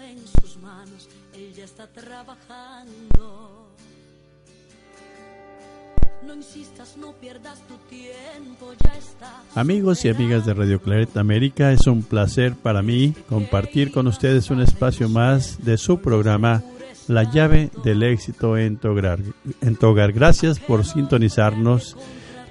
En sus manos, él está trabajando. No insistas, no pierdas tu tiempo, ya está. Amigos y amigas de Radio Claret América, es un placer para mí compartir con ustedes un espacio más de su programa La llave del éxito en tu. En. Gracias por sintonizarnos.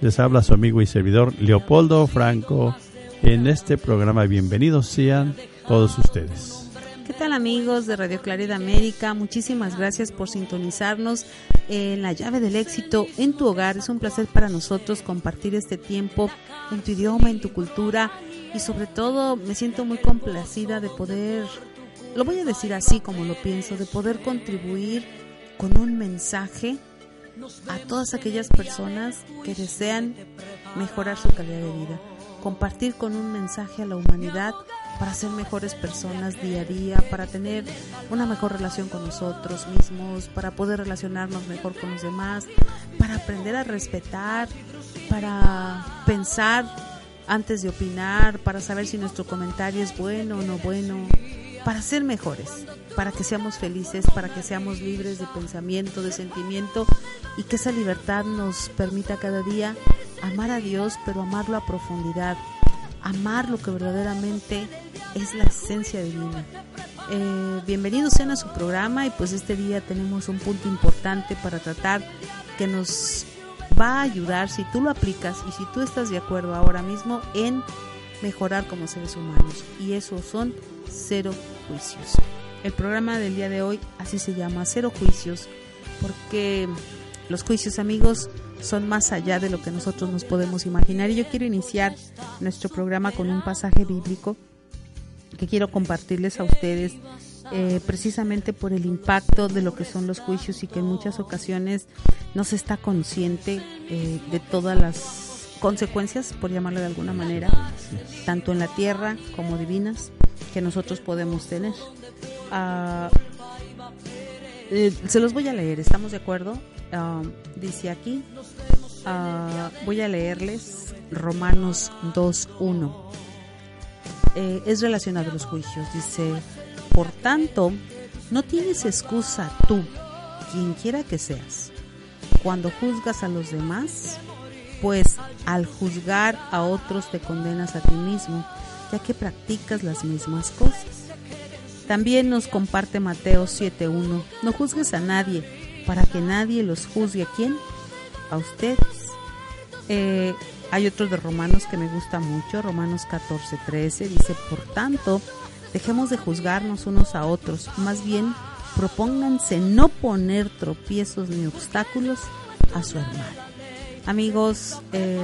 Les habla su amigo y servidor Leopoldo Franco en este programa. Bienvenidos sean todos ustedes. ¿Qué tal amigos de Radio Claridad América? Muchísimas gracias por sintonizarnos en la llave del éxito en tu hogar. Es un placer para nosotros compartir este tiempo en tu idioma, en tu cultura y sobre todo me siento muy complacida de poder, lo voy a decir así como lo pienso, de poder contribuir con un mensaje a todas aquellas personas que desean mejorar su calidad de vida, compartir con un mensaje a la humanidad para ser mejores personas día a día, para tener una mejor relación con nosotros mismos, para poder relacionarnos mejor con los demás, para aprender a respetar, para pensar antes de opinar, para saber si nuestro comentario es bueno o no bueno, para ser mejores, para que seamos felices, para que seamos libres de pensamiento, de sentimiento y que esa libertad nos permita cada día amar a Dios, pero amarlo a profundidad, amar lo que verdaderamente es la esencia divina. Eh, bienvenidos sean a su programa y pues este día tenemos un punto importante para tratar que nos va a ayudar si tú lo aplicas y si tú estás de acuerdo ahora mismo en mejorar como seres humanos y eso son cero juicios. El programa del día de hoy así se llama cero juicios porque los juicios amigos son más allá de lo que nosotros nos podemos imaginar. Y yo quiero iniciar nuestro programa con un pasaje bíblico que quiero compartirles a ustedes eh, precisamente por el impacto de lo que son los juicios y que en muchas ocasiones no se está consciente eh, de todas las consecuencias, por llamarlo de alguna manera, tanto en la tierra como divinas, que nosotros podemos tener. Ah, eh, se los voy a leer, ¿estamos de acuerdo? Um, dice aquí, uh, voy a leerles Romanos 2.1. Eh, es relacionado a los juicios. Dice, por tanto, no tienes excusa tú, quien quiera que seas, cuando juzgas a los demás, pues al juzgar a otros te condenas a ti mismo, ya que practicas las mismas cosas. También nos comparte Mateo 7.1, no juzgues a nadie para que nadie los juzgue. ¿A quién? A ustedes. Eh, hay otro de Romanos que me gusta mucho, Romanos 14, 13, dice, por tanto, dejemos de juzgarnos unos a otros, más bien propónganse no poner tropiezos ni obstáculos a su hermano. Amigos, eh,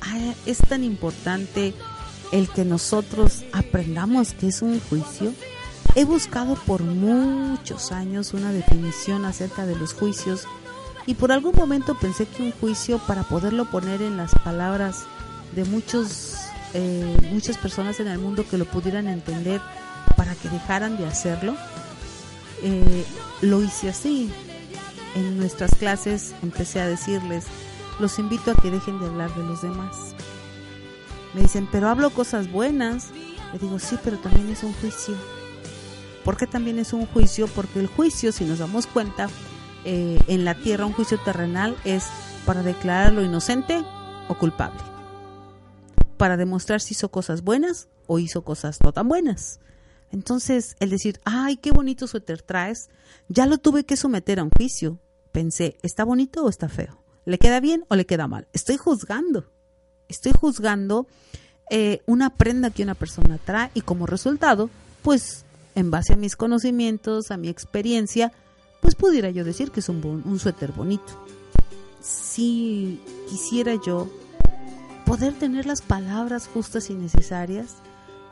ah, es tan importante el que nosotros aprendamos que es un juicio He buscado por muchos años una definición acerca de los juicios y por algún momento pensé que un juicio, para poderlo poner en las palabras de muchos, eh, muchas personas en el mundo que lo pudieran entender para que dejaran de hacerlo, eh, lo hice así. En nuestras clases empecé a decirles, los invito a que dejen de hablar de los demás. Me dicen, pero hablo cosas buenas. Le digo, sí, pero también es un juicio porque también es un juicio, porque el juicio, si nos damos cuenta, eh, en la tierra un juicio terrenal es para declararlo inocente o culpable, para demostrar si hizo cosas buenas o hizo cosas no tan buenas. Entonces, el decir, ay, qué bonito suéter traes, ya lo tuve que someter a un juicio. Pensé, ¿está bonito o está feo? ¿Le queda bien o le queda mal? Estoy juzgando. Estoy juzgando eh, una prenda que una persona trae y como resultado pues en base a mis conocimientos, a mi experiencia, pues pudiera yo decir que es un, un suéter bonito. Si quisiera yo poder tener las palabras justas y necesarias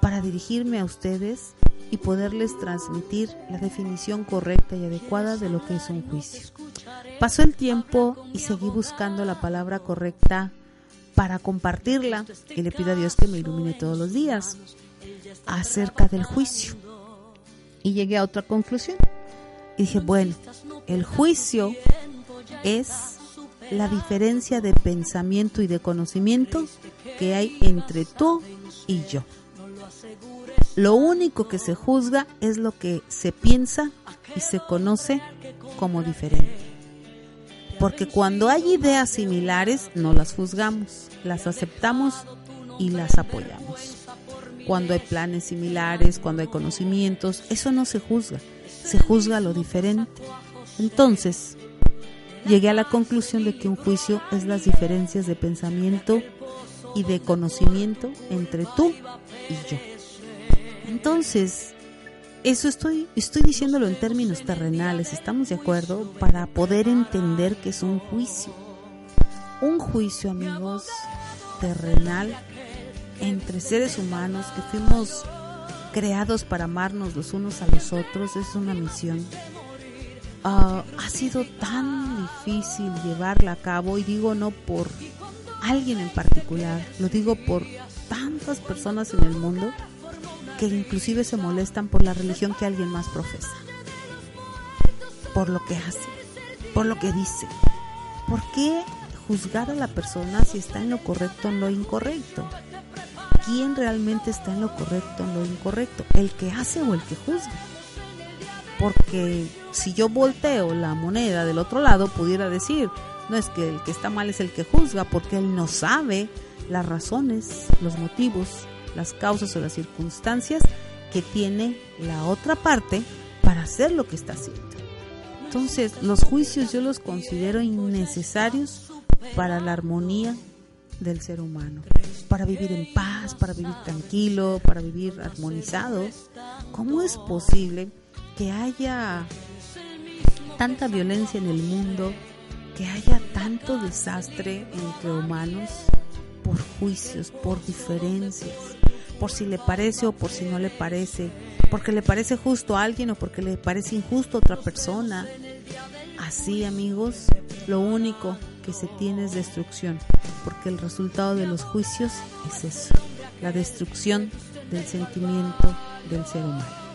para dirigirme a ustedes y poderles transmitir la definición correcta y adecuada de lo que es un juicio. Pasó el tiempo y seguí buscando la palabra correcta para compartirla y le pido a Dios que me ilumine todos los días acerca del juicio. Y llegué a otra conclusión. Y dije, bueno, el juicio es la diferencia de pensamiento y de conocimiento que hay entre tú y yo. Lo único que se juzga es lo que se piensa y se conoce como diferente. Porque cuando hay ideas similares, no las juzgamos, las aceptamos y las apoyamos. Cuando hay planes similares, cuando hay conocimientos, eso no se juzga, se juzga lo diferente. Entonces, llegué a la conclusión de que un juicio es las diferencias de pensamiento y de conocimiento entre tú y yo. Entonces, eso estoy, estoy diciéndolo en términos terrenales, ¿estamos de acuerdo? Para poder entender que es un juicio. Un juicio, amigos, terrenal entre seres humanos que fuimos creados para amarnos los unos a los otros, es una misión. Ah, ha sido tan difícil llevarla a cabo y digo no por alguien en particular, lo digo por tantas personas en el mundo que inclusive se molestan por la religión que alguien más profesa, por lo que hace, por lo que dice. ¿Por qué juzgar a la persona si está en lo correcto o en lo incorrecto? ¿Quién realmente está en lo correcto o en lo incorrecto? ¿El que hace o el que juzga? Porque si yo volteo la moneda del otro lado, pudiera decir, no es que el que está mal es el que juzga, porque él no sabe las razones, los motivos las causas o las circunstancias que tiene la otra parte para hacer lo que está haciendo. Entonces, los juicios yo los considero innecesarios para la armonía del ser humano, para vivir en paz, para vivir tranquilo, para vivir armonizado. ¿Cómo es posible que haya tanta violencia en el mundo, que haya tanto desastre entre humanos por juicios, por diferencias? Por si le parece o por si no le parece, porque le parece justo a alguien o porque le parece injusto a otra persona. Así, amigos, lo único que se tiene es destrucción, porque el resultado de los juicios es eso, la destrucción del sentimiento del ser humano.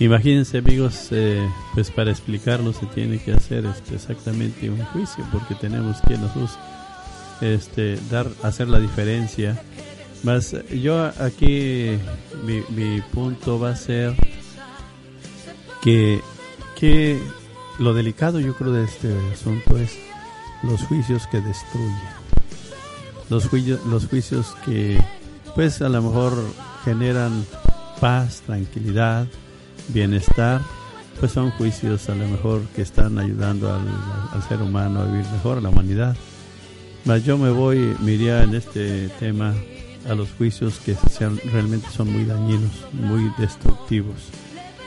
Imagínense amigos, eh, pues para explicarlo se tiene que hacer este, exactamente un juicio, porque tenemos que nosotros este, dar, hacer la diferencia más yo aquí mi, punto va a ser que, que lo delicado yo creo de este asunto es los juicios que destruyen. Los juicios, los juicios que pues a lo mejor generan paz, tranquilidad, bienestar, pues son juicios a lo mejor que están ayudando al, al ser humano a vivir mejor, a la humanidad. Mas yo me voy, miría en este tema a los juicios que sean, realmente son muy dañinos, muy destructivos.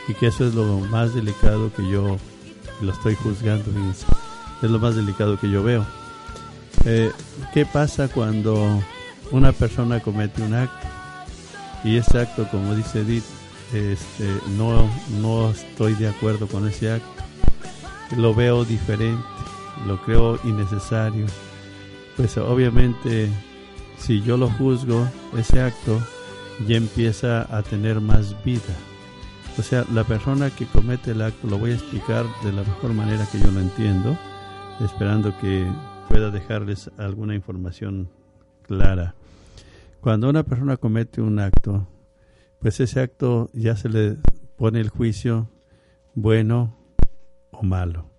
Y que eso es lo más delicado que yo lo estoy juzgando, es lo más delicado que yo veo. Eh, ¿Qué pasa cuando una persona comete un acto y ese acto, como dice Edith, este, no, no estoy de acuerdo con ese acto? Lo veo diferente, lo creo innecesario. Pues obviamente si yo lo juzgo, ese acto ya empieza a tener más vida. O sea, la persona que comete el acto, lo voy a explicar de la mejor manera que yo lo entiendo, esperando que pueda dejarles alguna información clara. Cuando una persona comete un acto, pues ese acto ya se le pone el juicio bueno o malo.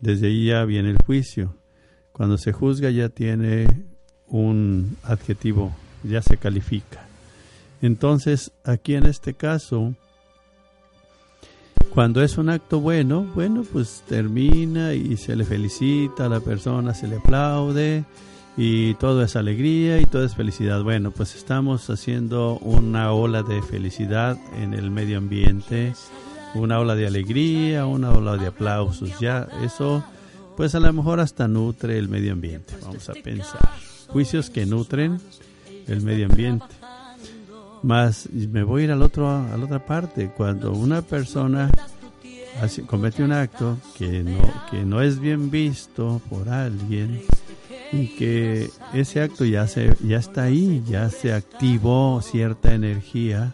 Desde ahí ya viene el juicio. Cuando se juzga ya tiene un adjetivo, ya se califica. Entonces, aquí en este caso, cuando es un acto bueno, bueno, pues termina y se le felicita a la persona, se le aplaude y todo es alegría y todo es felicidad. Bueno, pues estamos haciendo una ola de felicidad en el medio ambiente, una ola de alegría, una ola de aplausos. Ya eso, pues a lo mejor hasta nutre el medio ambiente. Vamos a pensar. Juicios que nutren el medio ambiente. Más me voy a ir al otro, a la otra parte. Cuando una persona comete un acto que no, que no es bien visto por alguien, y que ese acto ya se ya está ahí, ya se activó cierta energía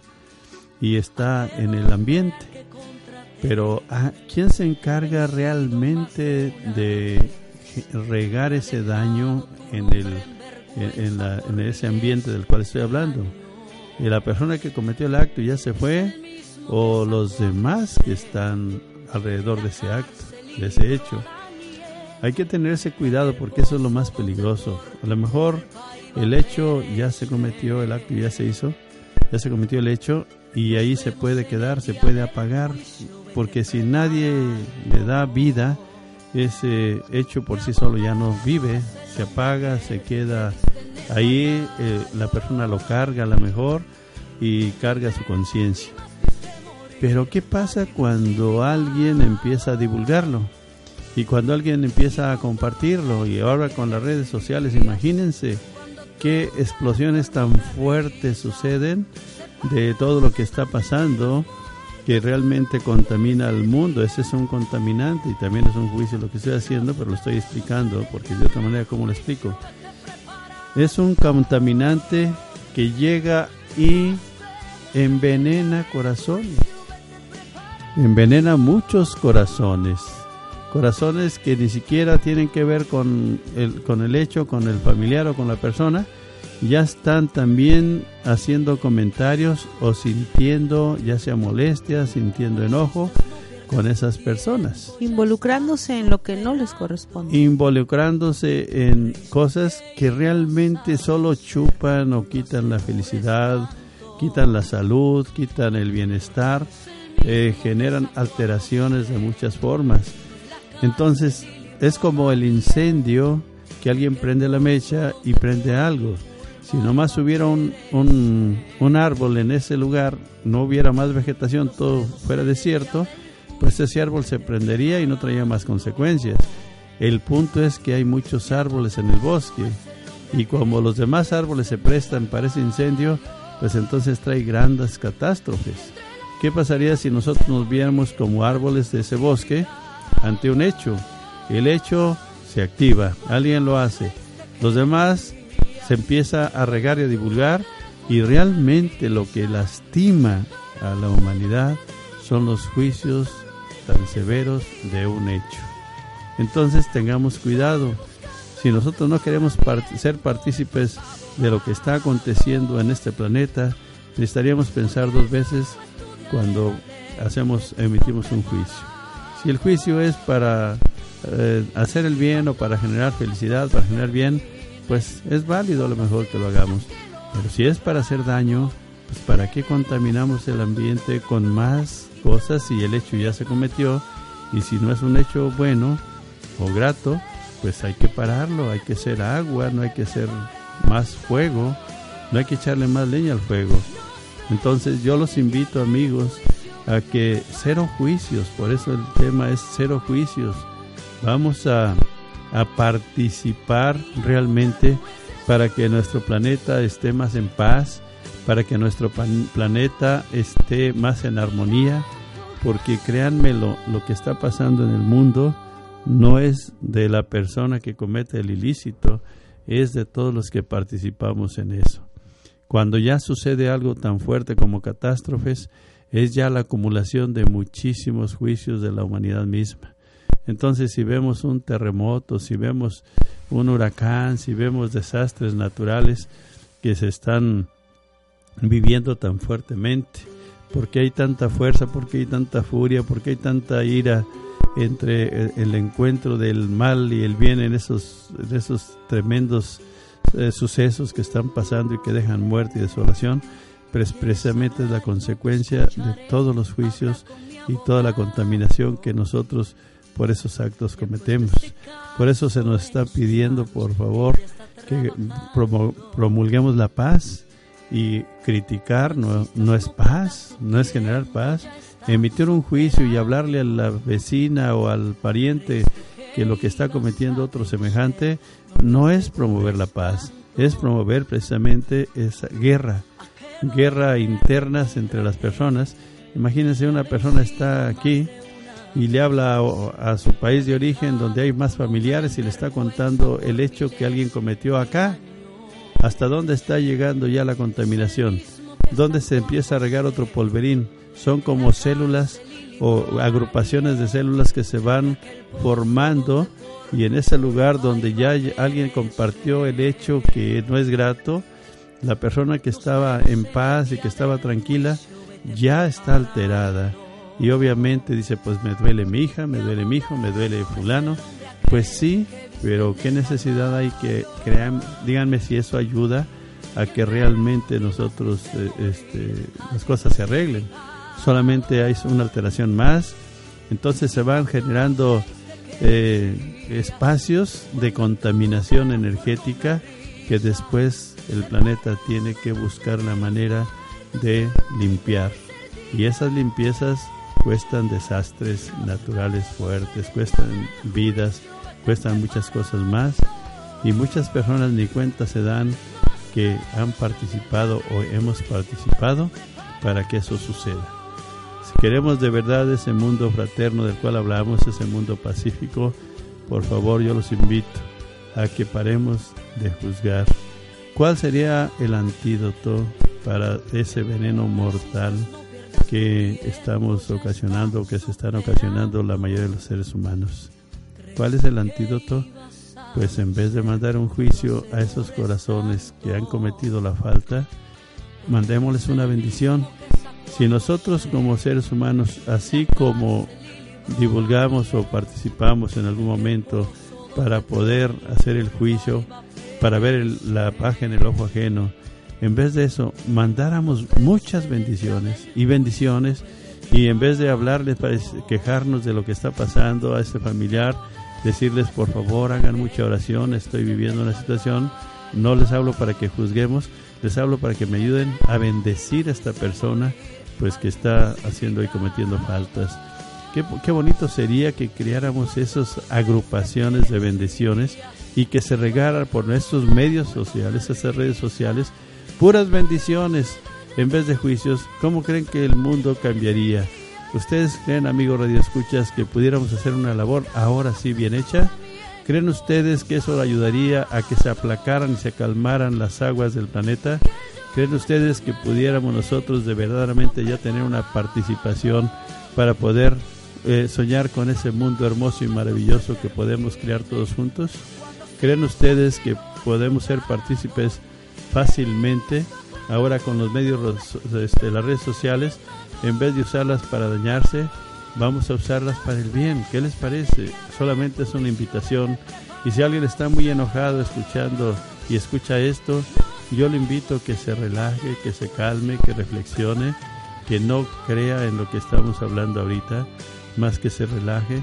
y está en el ambiente. Pero ¿a ¿quién se encarga realmente de regar ese daño en el en, en ese ambiente del cual estoy hablando? ¿Y la persona que cometió el acto ya se fue o los demás que están alrededor de ese acto, de ese hecho? hay que tener ese cuidado porque eso es lo más peligroso. A lo mejor el hecho ya se cometió, el acto ya se hizo, ya se cometió el hecho y ahí se puede quedar, se puede apagar, porque si nadie le da vida, ese hecho por sí solo ya no vive, se apaga, se queda ahí, eh, la persona lo carga a lo mejor y carga su conciencia. Pero ¿qué pasa cuando alguien empieza a divulgarlo? Y cuando alguien empieza a compartirlo y ahora con las redes sociales, imagínense qué explosiones tan fuertes suceden de todo lo que está pasando que realmente contamina al mundo. Ese es un contaminante y también es un juicio lo que estoy haciendo, pero lo estoy explicando porque de otra manera, ¿cómo lo explico? Es un contaminante que llega y envenena corazones. Envenena muchos corazones corazones que ni siquiera tienen que ver con el, con el hecho, con el familiar o con la persona, ya están también haciendo comentarios o sintiendo ya sea molestia, sintiendo enojo con esas personas. Involucrándose en lo que no les corresponde. Involucrándose en cosas que realmente solo chupan o quitan la felicidad, quitan la salud, quitan el bienestar, eh, generan alteraciones de muchas formas. Entonces es como el incendio que alguien prende la mecha y prende algo. Si nomás hubiera un, un, árbol en ese lugar, no hubiera más vegetación, todo fuera desierto, pues ese árbol se prendería y no traía más consecuencias. El punto es que hay muchos árboles en el bosque y como los demás árboles se prestan para ese incendio, pues entonces trae grandes catástrofes. ¿Qué pasaría si nosotros nos viéramos como árboles de ese bosque ante un hecho. El hecho se activa, alguien lo hace. Los demás se empieza a regar y a divulgar y realmente lo que lastima a la humanidad son los juicios tan severos de un hecho. Entonces tengamos cuidado. Si nosotros no queremos ser partícipes de lo que está aconteciendo en este planeta, necesitaríamos pensar dos veces cuando hacemos emitimos un juicio. Si el juicio es para eh, hacer el bien o para generar felicidad, para generar bien, pues es válido a lo mejor que lo hagamos. Pero si es para hacer daño, pues ¿para qué contaminamos el ambiente con más cosas si el hecho ya se cometió? Y si no es un hecho bueno o grato, pues hay que pararlo, hay que hacer agua, no hay que hacer más fuego, no hay que echarle más leña al fuego. Entonces yo los invito amigos a que cero juicios, por eso el tema es cero juicios. Vamos a, a participar realmente para que nuestro planeta esté más en paz, para que nuestro planeta esté más en armonía, porque créanme lo, lo que está pasando en el mundo no es de la persona que comete el ilícito, es de todos los que participamos en eso. Cuando ya sucede algo tan fuerte como catástrofes, es ya la acumulación de muchísimos juicios de la humanidad misma. Entonces, si vemos un terremoto, si vemos un huracán, si vemos desastres naturales que se están viviendo tan fuertemente, ¿por qué hay tanta fuerza? ¿Por qué hay tanta furia? ¿Por qué hay tanta ira entre el encuentro del mal y el bien en esos, esos tremendos eh, sucesos que están pasando y que dejan muerte y desolación? precisamente es la consecuencia de todos los juicios y toda la contaminación que nosotros por esos actos cometemos. Por eso se nos está pidiendo, por favor, que promulguemos la paz y criticar no, no es paz, no es generar paz. Emitir un juicio y hablarle a la vecina o al pariente que lo que está cometiendo otro semejante no es promover la paz, es promover precisamente esa guerra, guerra internas entre las personas. Imagínense una persona está aquí y le habla a, su país de origen donde hay más familiares y le está contando el hecho que alguien cometió acá. ¿Hasta dónde está llegando ya la contaminación? ¿Dónde se empieza a regar otro polverín? Son como células o agrupaciones de células que se van formando y en ese lugar donde ya alguien compartió el hecho que no es grato, la persona que estaba en paz y que estaba tranquila ya está alterada. Y obviamente dice, pues me duele mi hija, me duele mi hijo, me duele fulano. Pues sí, pero qué necesidad hay que crean, díganme si eso ayuda a que realmente nosotros eh, este, las cosas se arreglen solamente hay una alteración más, entonces se van generando eh, espacios de contaminación energética que después el planeta tiene que buscar la manera de limpiar. Y esas limpiezas cuestan desastres naturales fuertes, cuestan vidas, cuestan muchas cosas más. Y muchas personas ni cuenta se dan que han participado o hemos participado para que eso suceda. Si queremos de verdad ese mundo fraterno del cual hablamos, ese mundo pacífico, por favor yo los invito a que paremos de juzgar. ¿Cuál sería el antídoto para ese veneno mortal que estamos ocasionando, que se están ocasionando la mayoría de los seres humanos? ¿Cuál es el antídoto? Pues en vez de mandar un juicio a esos corazones que han cometido la falta, mandémosles una bendición si nosotros como seres humanos, así como divulgamos o participamos en algún momento para poder hacer el juicio, para ver la paja en el ojo ajeno, en vez de eso, mandáramos muchas bendiciones y bendiciones y en vez de hablarles para quejarnos de lo que está pasando a este familiar, decirles por favor hagan mucha oración, estoy viviendo una situación, no les hablo para que juzguemos, les hablo para que me ayuden a bendecir a esta persona pues que está haciendo y cometiendo faltas. Qué, qué, bonito sería que creáramos esas agrupaciones de bendiciones y que se regara por nuestros medios sociales, esas redes sociales, puras bendiciones en vez de juicios. ¿Cómo creen que el mundo cambiaría? ¿Ustedes creen, amigos radioescuchas, que pudiéramos hacer una labor ahora sí bien hecha? ¿Creen ustedes que eso ayudaría a que se aplacaran y se calmaran las aguas del planeta? ¿Creen ustedes que pudiéramos nosotros de verdaderamente ya tener una participación para poder eh, soñar con ese mundo hermoso y maravilloso que podemos crear todos juntos? ¿Creen ustedes que podemos ser partícipes fácilmente ahora con los medios, este, las redes sociales, en vez de usarlas para dañarse, vamos a usarlas para el bien? ¿Qué les parece? Solamente es una invitación. Y si alguien está muy enojado escuchando y escucha esto, yo le invito a que se relaje, que se calme, que reflexione, que no crea en lo que estamos hablando ahorita, más que se relaje,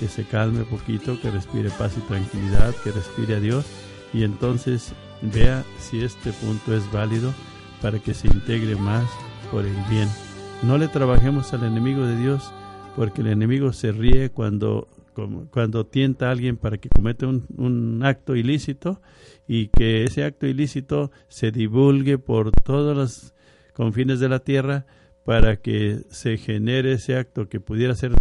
que se calme poquito, que respire paz y tranquilidad, que respire a Dios y entonces vea si este punto es válido para que se integre más por el bien. No le trabajemos al enemigo de Dios porque el enemigo se ríe cuando, cuando tienta a alguien para que cometa un, un acto ilícito y que ese acto ilícito se divulgue por todos los confines de la tierra para que se genere ese acto que pudiera ser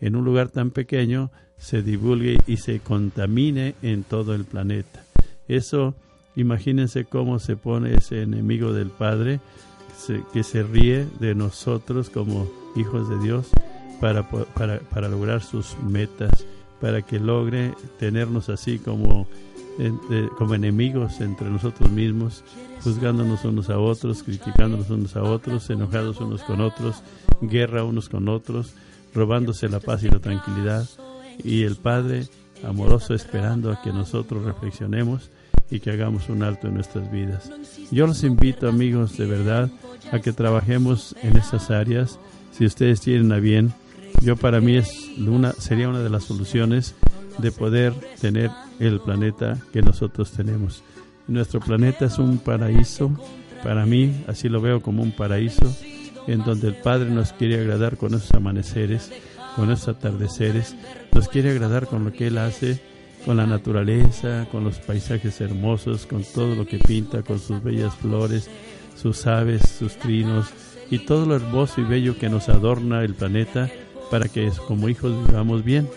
en un lugar tan pequeño, se divulgue y se contamine en todo el planeta. Eso, imagínense cómo se pone ese enemigo del Padre que se ríe de nosotros como hijos de Dios para, para, para lograr sus metas, para que logre tenernos así como como enemigos entre nosotros mismos, juzgándonos unos a otros, criticándonos unos a otros, enojados unos con otros, guerra unos con otros, robándose la paz y la tranquilidad. Y el Padre amoroso esperando a que nosotros reflexionemos y que hagamos un alto en nuestras vidas. Yo los invito, amigos, de verdad, a que trabajemos en esas áreas. Si ustedes tienen a bien, yo para mí es una, sería una de las soluciones de poder tener el planeta que nosotros tenemos. Nuestro planeta es un paraíso, para mí así lo veo como un paraíso, en donde el Padre nos quiere agradar con esos amaneceres, con esos atardeceres, nos quiere agradar con lo que Él hace, con la naturaleza, con los paisajes hermosos, con todo lo que pinta, con sus bellas flores, sus aves, sus trinos y todo lo hermoso y bello que nos adorna el planeta para que como hijos vivamos bien.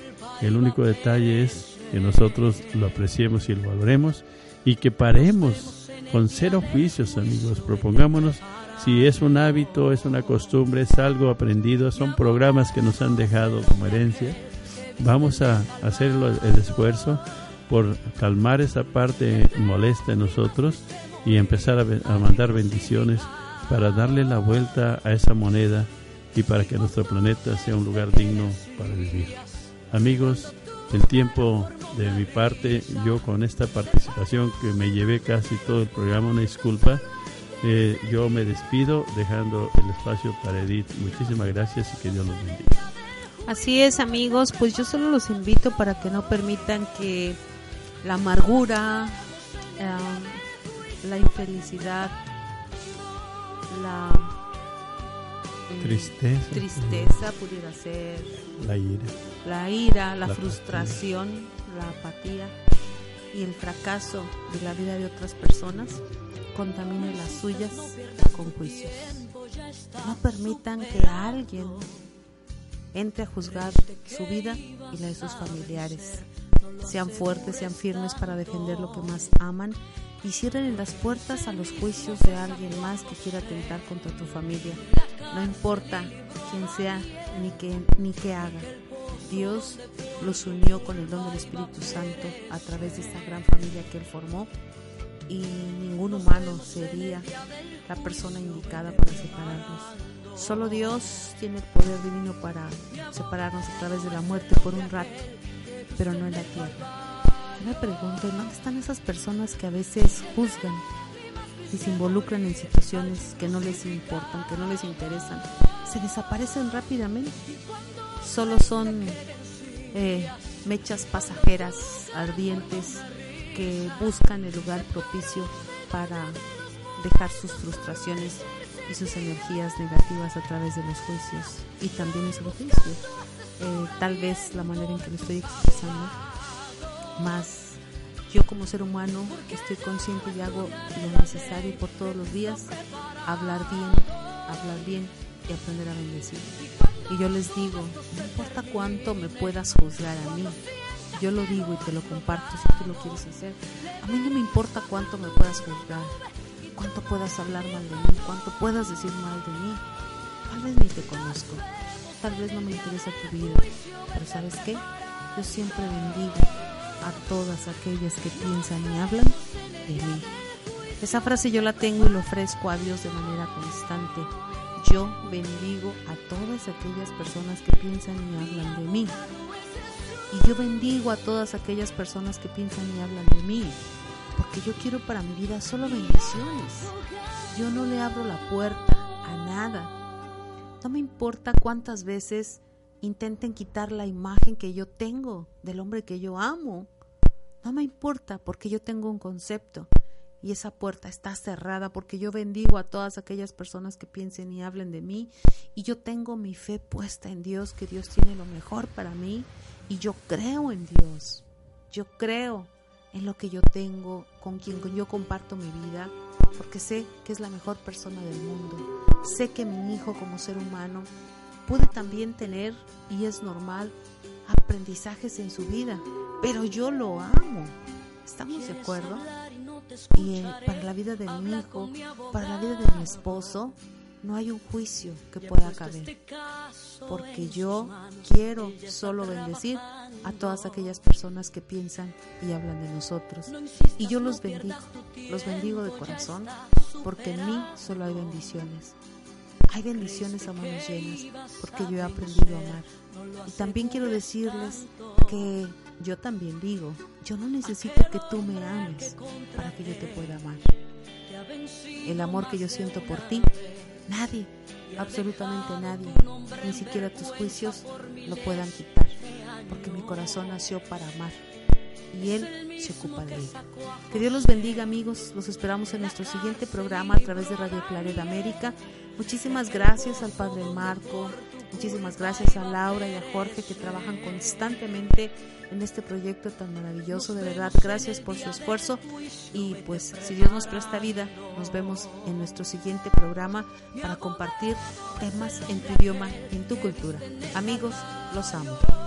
El único detalle es que nosotros lo apreciemos y lo valoremos y que paremos con cero juicios, amigos. Propongámonos si es un hábito, es una costumbre, es algo aprendido, son programas que nos han dejado como herencia. Vamos a hacer el esfuerzo por calmar esa parte molesta en nosotros y empezar a, mandar bendiciones para darle la vuelta a esa moneda y para que nuestro planeta sea un lugar digno para vivir. Amigos, el tiempo de mi parte, yo con esta participación que me llevé casi todo el programa, una disculpa, eh, yo me despido dejando el espacio para Edith. Muchísimas gracias y que Dios los bendiga. Así es, amigos, pues yo solo los invito para que no permitan que la amargura, la infelicidad, la tristeza, tristeza pudiera ser la ira, la ira, la, frustración, la apatía y el fracaso de la vida de otras personas contamine las suyas con juicios. No permitan que alguien entre a juzgar su vida y la de sus familiares. Sean fuertes, sean firmes para defender lo que más aman y cierren las puertas a los juicios de alguien más que quiera atentar contra tu familia. No importa quién sea ni qué, ni haga. Dios los unió con el don del Espíritu Santo a través de esta gran familia que Él formó y ningún humano sería la persona indicada para separarnos. Solo Dios tiene el poder divino para separarnos a través de la muerte por un rato, pero no en la tierra. Me pregunto, ¿dónde están esas personas que a veces juzgan y se involucran en situaciones que no les importan, que no les interesan? Se desaparecen rápidamente. Solo son eh, mechas pasajeras, ardientes, que buscan el lugar propicio para dejar sus frustraciones y sus energías negativas a través de los juicios y también ese juicio. Eh, tal vez la manera en que lo estoy expresando más yo como ser humano estoy consciente y hago lo necesario por todos los días, hablar bien, hablar bien y aprender a bendecir. Y yo les digo, no importa cuánto me puedas juzgar a mí, yo lo digo y te lo comparto si tú lo quieres hacer. A mí no me importa cuánto me puedas juzgar, cuánto puedas hablar mal de mí, cuánto puedas decir mal de mí. Tal vez ni te conozco, tal vez no me interesa tu vida, pero ¿sabes qué? Yo siempre bendigo a todas aquellas que piensan y hablan de mí. Esa frase yo la tengo y lo ofrezco a Dios de manera constante. Yo bendigo a todas aquellas personas que piensan y hablan de mí. Y yo bendigo a todas aquellas personas que piensan y hablan de mí. Porque yo quiero para mi vida solo bendiciones. Yo no le abro la puerta a nada. No me importa cuántas veces intenten quitar la imagen que yo tengo del hombre que yo amo. No me importa porque yo tengo un concepto y esa puerta está cerrada porque yo bendigo a todas aquellas personas que piensen y hablen de mí y yo tengo mi fe puesta en Dios, que Dios tiene lo mejor para mí y yo creo en Dios. Yo creo en lo que yo tengo, con quien yo comparto mi vida, porque sé que es la mejor persona del mundo. Sé que mi hijo como ser humano puede también tener, y es normal, aprendizajes en su vida, pero yo lo amo. ¿Estamos de acuerdo? Y eh, para la vida de mi hijo, para la vida de mi esposo, no hay un juicio que pueda caber. Porque yo quiero solo bendecir a todas aquellas personas que piensan y hablan de nosotros. Y yo los bendigo, los bendigo de corazón, porque en mí solo hay bendiciones. Hay bendiciones a manos llenas, porque yo he aprendido a amar. Y también quiero decirles que yo también digo, yo no necesito que tú me ames para que yo te pueda amar. El amor que yo siento por ti, nadie, absolutamente nadie, ni siquiera tus juicios lo puedan quitar, porque mi corazón nació para amar. y Él se ocupa de ella. Que Dios los bendiga amigos, los esperamos en nuestro siguiente programa a través de Radio Claret América. Muchísimas gracias al Padre Marco, muchísimas gracias a Laura y a Jorge que trabajan constantemente en este proyecto tan maravilloso. De verdad, gracias por su esfuerzo y pues si Dios nos presta vida, nos vemos en nuestro siguiente programa para compartir temas en tu idioma en tu cultura. Amigos, los amo.